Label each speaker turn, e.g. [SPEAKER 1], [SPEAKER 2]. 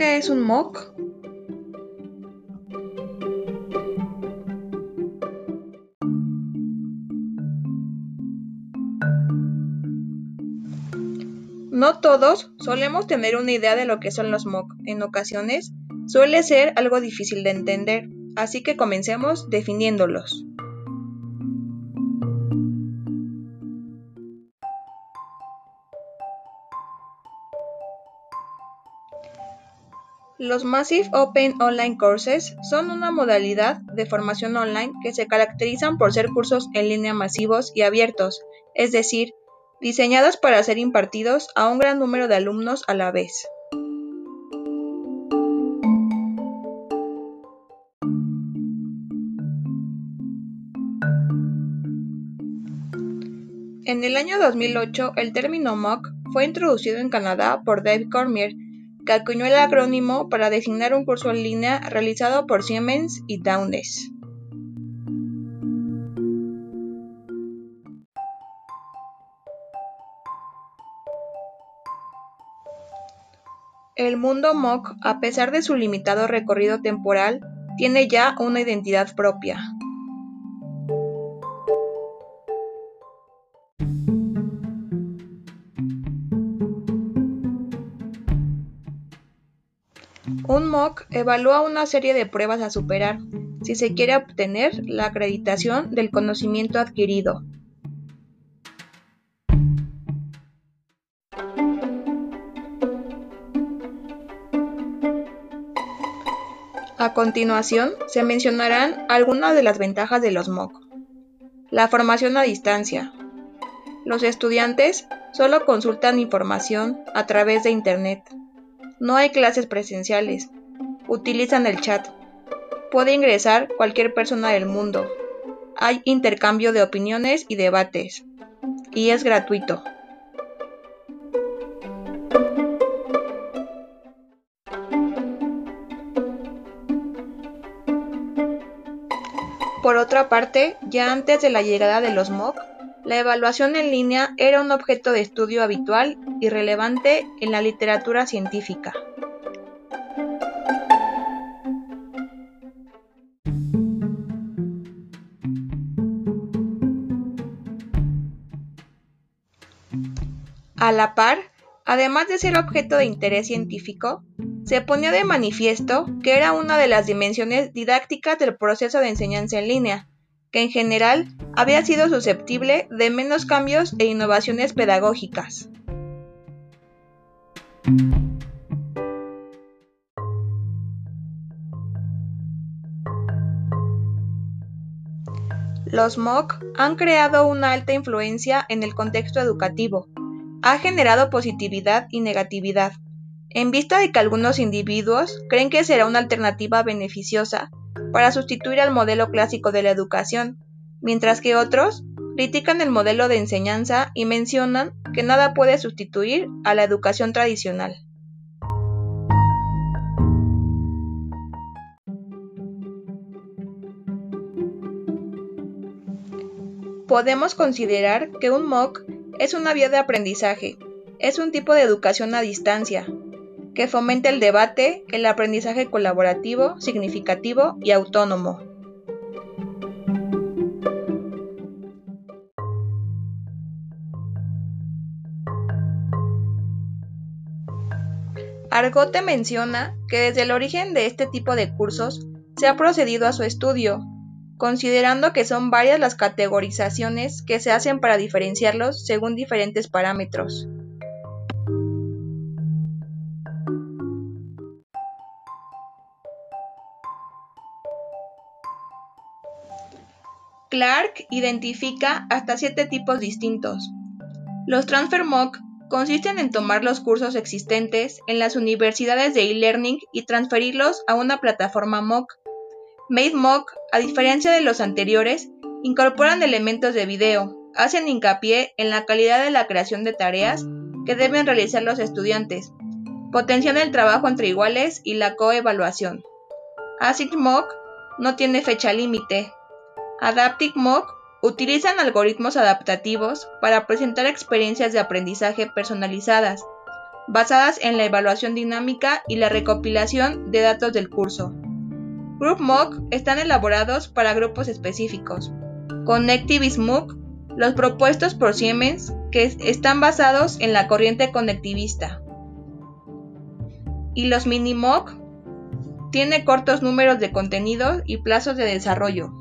[SPEAKER 1] qué es un MOOC? No todos solemos tener una idea de lo que son los MOOC. En ocasiones suele ser algo difícil de entender, así que comencemos definiéndolos. Los Massive Open Online Courses son una modalidad de formación online que se caracterizan por ser cursos en línea masivos y abiertos, es decir, diseñados para ser impartidos a un gran número de alumnos a la vez. En el año 2008, el término MOOC fue introducido en Canadá por Dave Cormier, que el acrónimo para designar un curso en línea realizado por Siemens y Downes. El mundo MOOC, a pesar de su limitado recorrido temporal, tiene ya una identidad propia. Un MOOC evalúa una serie de pruebas a superar si se quiere obtener la acreditación del conocimiento adquirido. A continuación, se mencionarán algunas de las ventajas de los MOOC. La formación a distancia. Los estudiantes solo consultan información a través de Internet. No hay clases presenciales. Utilizan el chat. Puede ingresar cualquier persona del mundo. Hay intercambio de opiniones y debates. Y es gratuito. Por otra parte, ya antes de la llegada de los MOOC, la evaluación en línea era un objeto de estudio habitual y relevante en la literatura científica. A la par, además de ser objeto de interés científico, se ponía de manifiesto que era una de las dimensiones didácticas del proceso de enseñanza en línea, que en general había sido susceptible de menos cambios e innovaciones pedagógicas. Los MOOC han creado una alta influencia en el contexto educativo. Ha generado positividad y negatividad, en vista de que algunos individuos creen que será una alternativa beneficiosa para sustituir al modelo clásico de la educación, mientras que otros critican el modelo de enseñanza y mencionan que nada puede sustituir a la educación tradicional. Podemos considerar que un MOOC es una vía de aprendizaje, es un tipo de educación a distancia, que fomenta el debate, el aprendizaje colaborativo, significativo y autónomo. Argote menciona que desde el origen de este tipo de cursos se ha procedido a su estudio, considerando que son varias las categorizaciones que se hacen para diferenciarlos según diferentes parámetros. Clark identifica hasta siete tipos distintos. Los Transfer MOOC consisten en tomar los cursos existentes en las universidades de e-learning y transferirlos a una plataforma MOOC. Made MOOC, a diferencia de los anteriores, incorporan elementos de video, hacen hincapié en la calidad de la creación de tareas que deben realizar los estudiantes, potencian el trabajo entre iguales y la coevaluación. Async MOOC no tiene fecha límite, Adaptive MOOC utilizan algoritmos adaptativos para presentar experiencias de aprendizaje personalizadas, basadas en la evaluación dinámica y la recopilación de datos del curso. Group MOOC están elaborados para grupos específicos. Connectivist MOOC, los propuestos por Siemens, que están basados en la corriente conectivista. Y los mini MOOC tiene cortos números de contenidos y plazos de desarrollo.